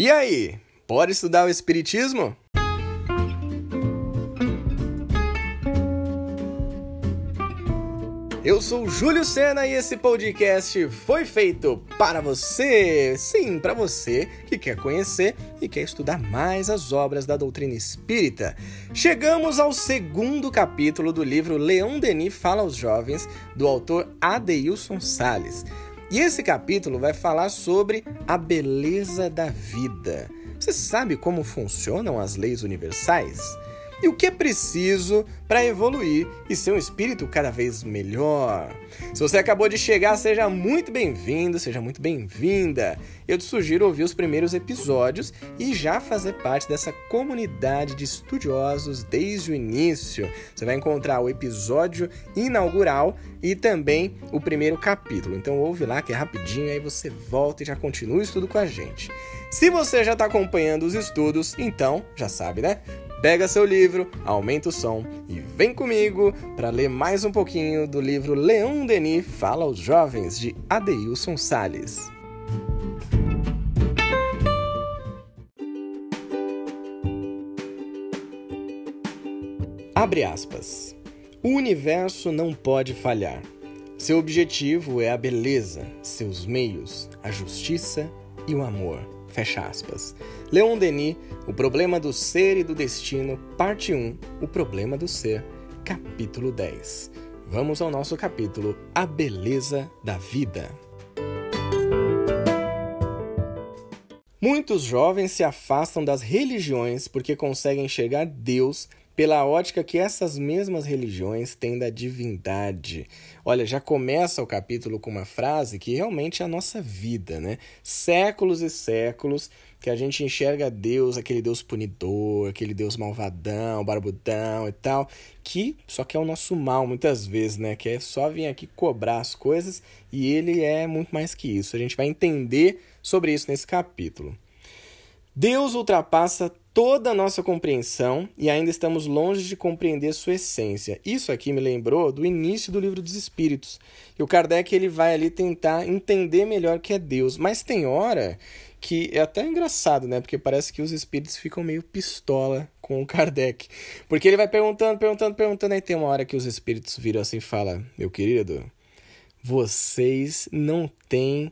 E aí, pode estudar o Espiritismo? Eu sou Júlio Sena e esse podcast foi feito para você, sim, para você que quer conhecer e quer estudar mais as obras da doutrina espírita. Chegamos ao segundo capítulo do livro Leão Denis Fala aos Jovens, do autor Adeilson Sales. E esse capítulo vai falar sobre a beleza da vida. Você sabe como funcionam as leis universais? E o que é preciso para evoluir e ser um espírito cada vez melhor. Se você acabou de chegar, seja muito bem-vindo, seja muito bem-vinda. Eu te sugiro ouvir os primeiros episódios e já fazer parte dessa comunidade de estudiosos desde o início. Você vai encontrar o episódio inaugural e também o primeiro capítulo. Então ouve lá que é rapidinho, aí você volta e já continua o estudo com a gente. Se você já está acompanhando os estudos, então já sabe, né? Pega seu livro, aumenta o som e vem comigo para ler mais um pouquinho do livro Leão Denis Fala aos Jovens, de Adeilson Sales. Abre aspas. O universo não pode falhar. Seu objetivo é a beleza, seus meios, a justiça e o amor. Fecha aspas. Leon Denis, O Problema do Ser e do Destino, Parte 1, O Problema do Ser, capítulo 10. Vamos ao nosso capítulo A Beleza da Vida. Muitos jovens se afastam das religiões porque conseguem enxergar Deus pela ótica que essas mesmas religiões têm da divindade. Olha, já começa o capítulo com uma frase que realmente é a nossa vida, né? Séculos e séculos que a gente enxerga Deus, aquele Deus punidor, aquele Deus malvadão, barbudão e tal, que só quer o nosso mal muitas vezes, né? Que é só vir aqui cobrar as coisas e ele é muito mais que isso. A gente vai entender sobre isso nesse capítulo. Deus ultrapassa toda a nossa compreensão e ainda estamos longe de compreender sua essência. Isso aqui me lembrou do início do livro dos Espíritos. E o Kardec ele vai ali tentar entender melhor que é Deus, mas tem hora que é até engraçado, né? Porque parece que os espíritos ficam meio pistola com o Kardec. Porque ele vai perguntando, perguntando, perguntando, aí tem uma hora que os espíritos viram assim e fala: "Meu querido, vocês não têm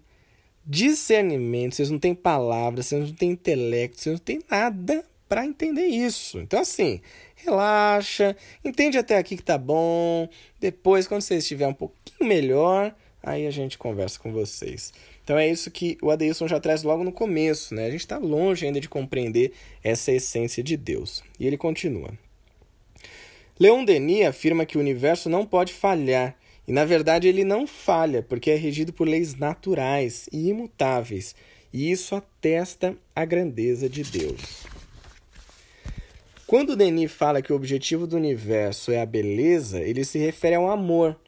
discernimento, vocês não têm palavras, vocês não têm intelecto, vocês não têm nada para entender isso. Então, assim, relaxa, entende até aqui que tá bom. Depois, quando você estiver um pouquinho melhor, aí a gente conversa com vocês. Então é isso que o Adeilson já traz logo no começo, né? A gente está longe ainda de compreender essa essência de Deus. E ele continua. Leon Denis afirma que o universo não pode falhar, e na verdade ele não falha, porque é regido por leis naturais e imutáveis, e isso atesta a grandeza de Deus. Quando Denis fala que o objetivo do universo é a beleza, ele se refere ao amor,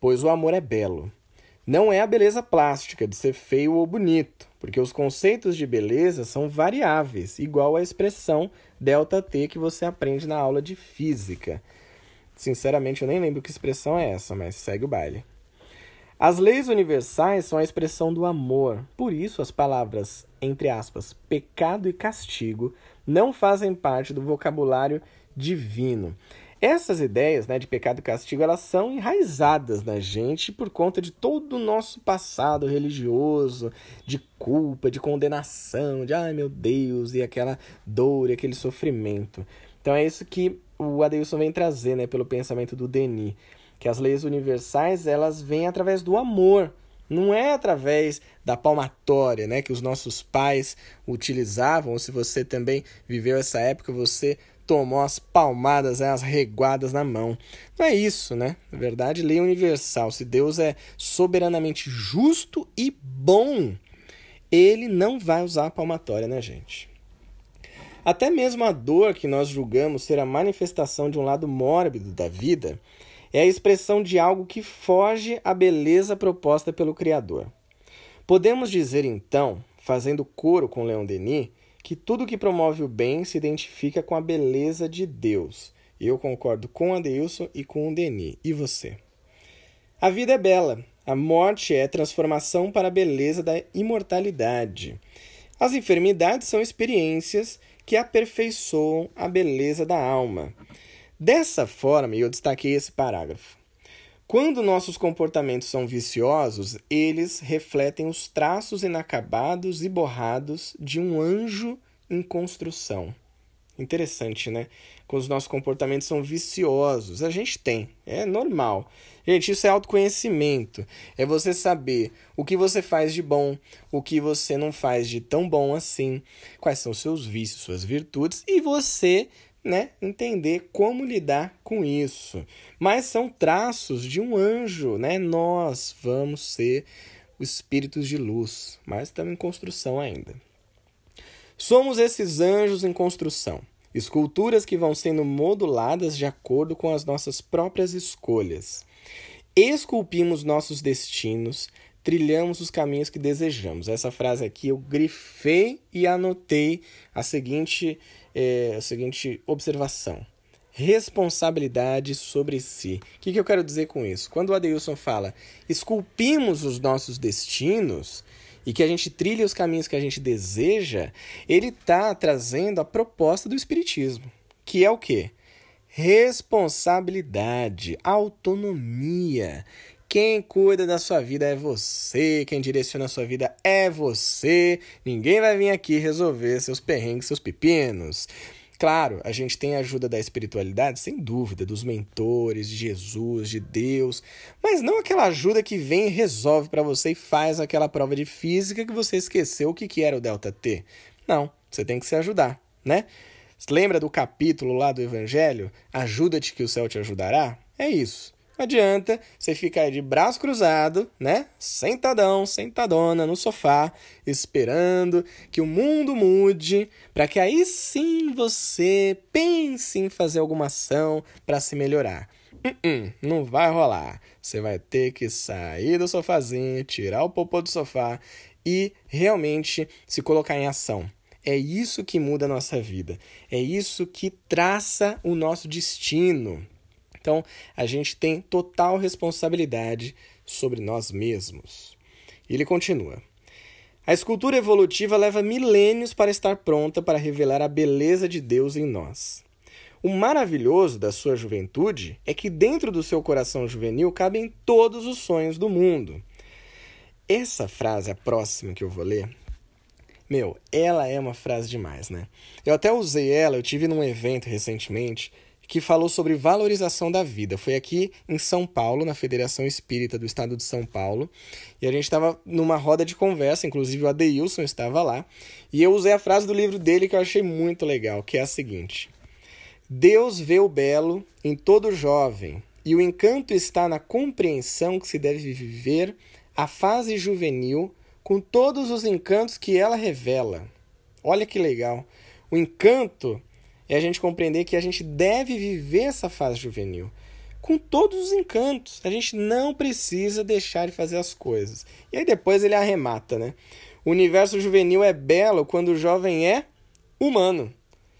pois o amor é belo. Não é a beleza plástica de ser feio ou bonito, porque os conceitos de beleza são variáveis, igual à expressão ΔT que você aprende na aula de física. Sinceramente, eu nem lembro que expressão é essa, mas segue o baile. As leis universais são a expressão do amor, por isso as palavras, entre aspas, pecado e castigo não fazem parte do vocabulário divino. Essas ideias né, de pecado e castigo elas são enraizadas na gente por conta de todo o nosso passado religioso, de culpa, de condenação, de ai meu Deus, e aquela dor e aquele sofrimento. Então é isso que o Adeilson vem trazer né, pelo pensamento do Denis, que as leis universais elas vêm através do amor, não é através da palmatória, né, que os nossos pais utilizavam, ou se você também viveu essa época, você tomou as palmadas, né, as reguadas na mão. Não é isso, né? Na verdade, lei universal. Se Deus é soberanamente justo e bom, ele não vai usar a palmatória, né, gente? Até mesmo a dor que nós julgamos ser a manifestação de um lado mórbido da vida é a expressão de algo que foge à beleza proposta pelo Criador. Podemos dizer então, fazendo coro com Leon Denis, que tudo que promove o bem se identifica com a beleza de Deus. Eu concordo com Adeilson e com o Denis. E você? A vida é bela. A morte é transformação para a beleza da imortalidade. As enfermidades são experiências que aperfeiçoam a beleza da alma. Dessa forma, e eu destaquei esse parágrafo, quando nossos comportamentos são viciosos, eles refletem os traços inacabados e borrados de um anjo em construção. Interessante, né? Quando os nossos comportamentos são viciosos, a gente tem, é normal. Gente, isso é autoconhecimento. É você saber o que você faz de bom, o que você não faz de tão bom assim, quais são seus vícios, suas virtudes e você né, entender como lidar com isso. Mas são traços de um anjo, né? Nós vamos ser espíritos de luz, mas estamos em construção ainda. Somos esses anjos em construção, esculturas que vão sendo moduladas de acordo com as nossas próprias escolhas. Esculpimos nossos destinos, trilhamos os caminhos que desejamos. Essa frase aqui eu grifei e anotei a seguinte é, a seguinte observação. Responsabilidade sobre si. O que, que eu quero dizer com isso? Quando o Adeilson fala esculpimos os nossos destinos e que a gente trilha os caminhos que a gente deseja, ele está trazendo a proposta do Espiritismo, que é o quê? Responsabilidade, autonomia. Quem cuida da sua vida é você, quem direciona a sua vida é você. Ninguém vai vir aqui resolver seus perrengues, seus pepinos. Claro, a gente tem a ajuda da espiritualidade, sem dúvida, dos mentores, de Jesus, de Deus, mas não aquela ajuda que vem e resolve para você e faz aquela prova de física que você esqueceu o que, que era o delta T. Não, você tem que se ajudar, né? Lembra do capítulo lá do Evangelho? Ajuda-te que o céu te ajudará? É isso. Adianta você ficar de braço cruzado, né? Sentadão, sentadona no sofá, esperando que o mundo mude, para que aí sim você pense em fazer alguma ação para se melhorar. Uh -uh, não vai rolar. Você vai ter que sair do sofazinho, tirar o popô do sofá e realmente se colocar em ação. É isso que muda a nossa vida. É isso que traça o nosso destino. Então, a gente tem total responsabilidade sobre nós mesmos. Ele continua. A escultura evolutiva leva milênios para estar pronta para revelar a beleza de Deus em nós. O maravilhoso da sua juventude é que dentro do seu coração juvenil cabem todos os sonhos do mundo. Essa frase, a próxima que eu vou ler, meu, ela é uma frase demais, né? Eu até usei ela, eu tive num evento recentemente que falou sobre valorização da vida. Foi aqui em São Paulo, na Federação Espírita do Estado de São Paulo, e a gente estava numa roda de conversa, inclusive o Adeilson estava lá, e eu usei a frase do livro dele que eu achei muito legal, que é a seguinte: Deus vê o belo em todo jovem, e o encanto está na compreensão que se deve viver a fase juvenil com todos os encantos que ela revela. Olha que legal. O encanto é a gente compreender que a gente deve viver essa fase juvenil com todos os encantos. A gente não precisa deixar de fazer as coisas. E aí depois ele arremata, né? O universo juvenil é belo quando o jovem é humano,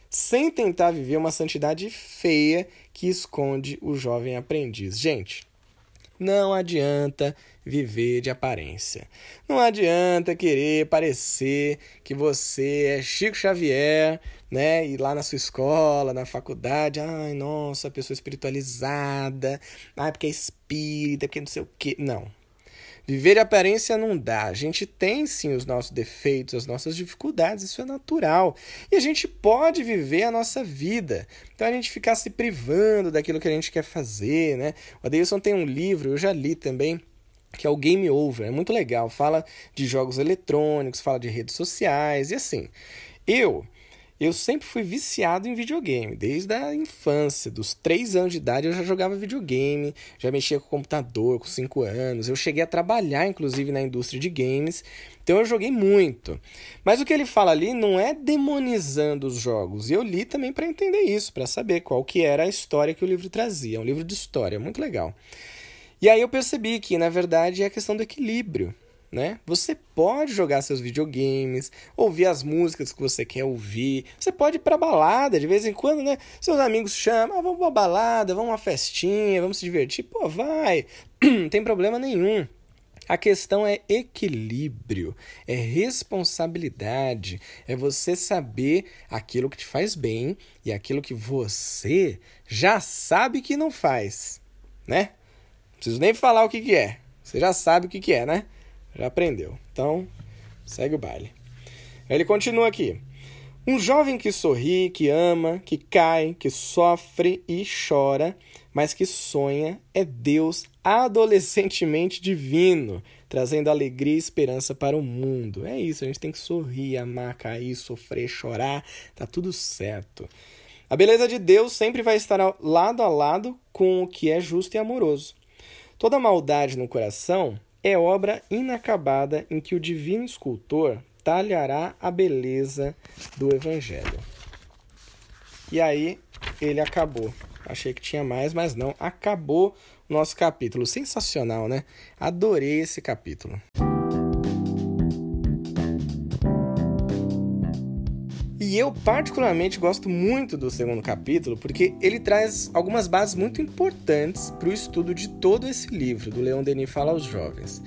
sem tentar viver uma santidade feia que esconde o jovem aprendiz. Gente, não adianta viver de aparência. Não adianta querer parecer que você é Chico Xavier, né? E lá na sua escola, na faculdade, ai, nossa, pessoa espiritualizada, ai, porque é espírita, porque não sei o quê. Não. Viver de aparência não dá. A gente tem sim os nossos defeitos, as nossas dificuldades, isso é natural. E a gente pode viver a nossa vida. Então a gente ficar se privando daquilo que a gente quer fazer, né? O Adeilson tem um livro, eu já li também, que é o Game Over. É muito legal. Fala de jogos eletrônicos, fala de redes sociais e assim. Eu eu sempre fui viciado em videogame, desde a infância, dos 3 anos de idade eu já jogava videogame, já mexia com computador com 5 anos, eu cheguei a trabalhar inclusive na indústria de games, então eu joguei muito. Mas o que ele fala ali não é demonizando os jogos, eu li também para entender isso, para saber qual que era a história que o livro trazia, é um livro de história, muito legal. E aí eu percebi que, na verdade, é a questão do equilíbrio né? Você pode jogar seus videogames, ouvir as músicas que você quer ouvir. Você pode ir pra balada de vez em quando, né? Seus amigos chamam, ah, vamos pra balada, vamos uma festinha, vamos se divertir. Pô, vai, não tem problema nenhum. A questão é equilíbrio, é responsabilidade, é você saber aquilo que te faz bem e aquilo que você já sabe que não faz, né? Não preciso nem falar o que, que é. Você já sabe o que, que é, né? Já aprendeu. Então, segue o baile. Ele continua aqui. Um jovem que sorri, que ama, que cai, que sofre e chora, mas que sonha é Deus adolescentemente divino, trazendo alegria e esperança para o mundo. É isso, a gente tem que sorrir, amar, cair, sofrer, chorar, tá tudo certo. A beleza de Deus sempre vai estar lado a lado com o que é justo e amoroso. Toda maldade no coração é obra inacabada em que o divino escultor talhará a beleza do Evangelho. E aí ele acabou. Achei que tinha mais, mas não. Acabou o nosso capítulo. Sensacional, né? Adorei esse capítulo. E eu, particularmente, gosto muito do segundo capítulo porque ele traz algumas bases muito importantes para o estudo de todo esse livro do Leon Denis Fala aos Jovens.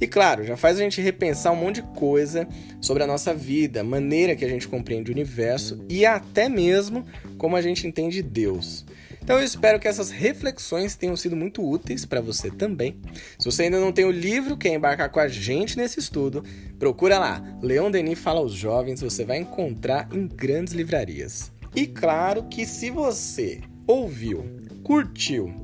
E claro, já faz a gente repensar um monte de coisa sobre a nossa vida, maneira que a gente compreende o universo e até mesmo como a gente entende Deus. Então eu espero que essas reflexões tenham sido muito úteis para você também. Se você ainda não tem o livro, quer embarcar com a gente nesse estudo, procura lá. Leon Denis fala aos jovens, você vai encontrar em grandes livrarias. E claro que se você ouviu, curtiu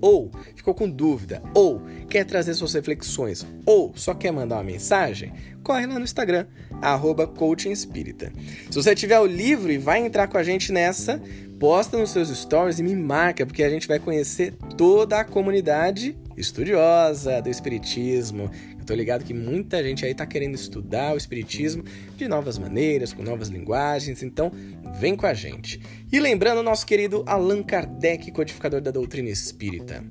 ou ficou com dúvida, ou quer trazer suas reflexões, ou só quer mandar uma mensagem, corre lá no Instagram, arroba Se você tiver o livro e vai entrar com a gente nessa, posta nos seus stories e me marca, porque a gente vai conhecer toda a comunidade estudiosa do Espiritismo. Tô ligado que muita gente aí tá querendo estudar o Espiritismo de novas maneiras, com novas linguagens, então vem com a gente. E lembrando nosso querido Allan Kardec, codificador da doutrina espírita.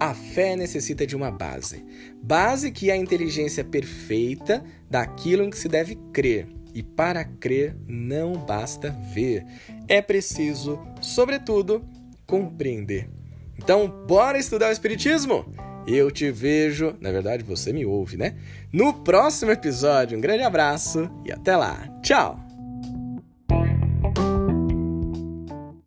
A fé necessita de uma base. Base que é a inteligência perfeita daquilo em que se deve crer. E para crer não basta ver, é preciso, sobretudo, compreender. Então, bora estudar o Espiritismo? Eu te vejo, na verdade você me ouve, né? No próximo episódio. Um grande abraço e até lá. Tchau!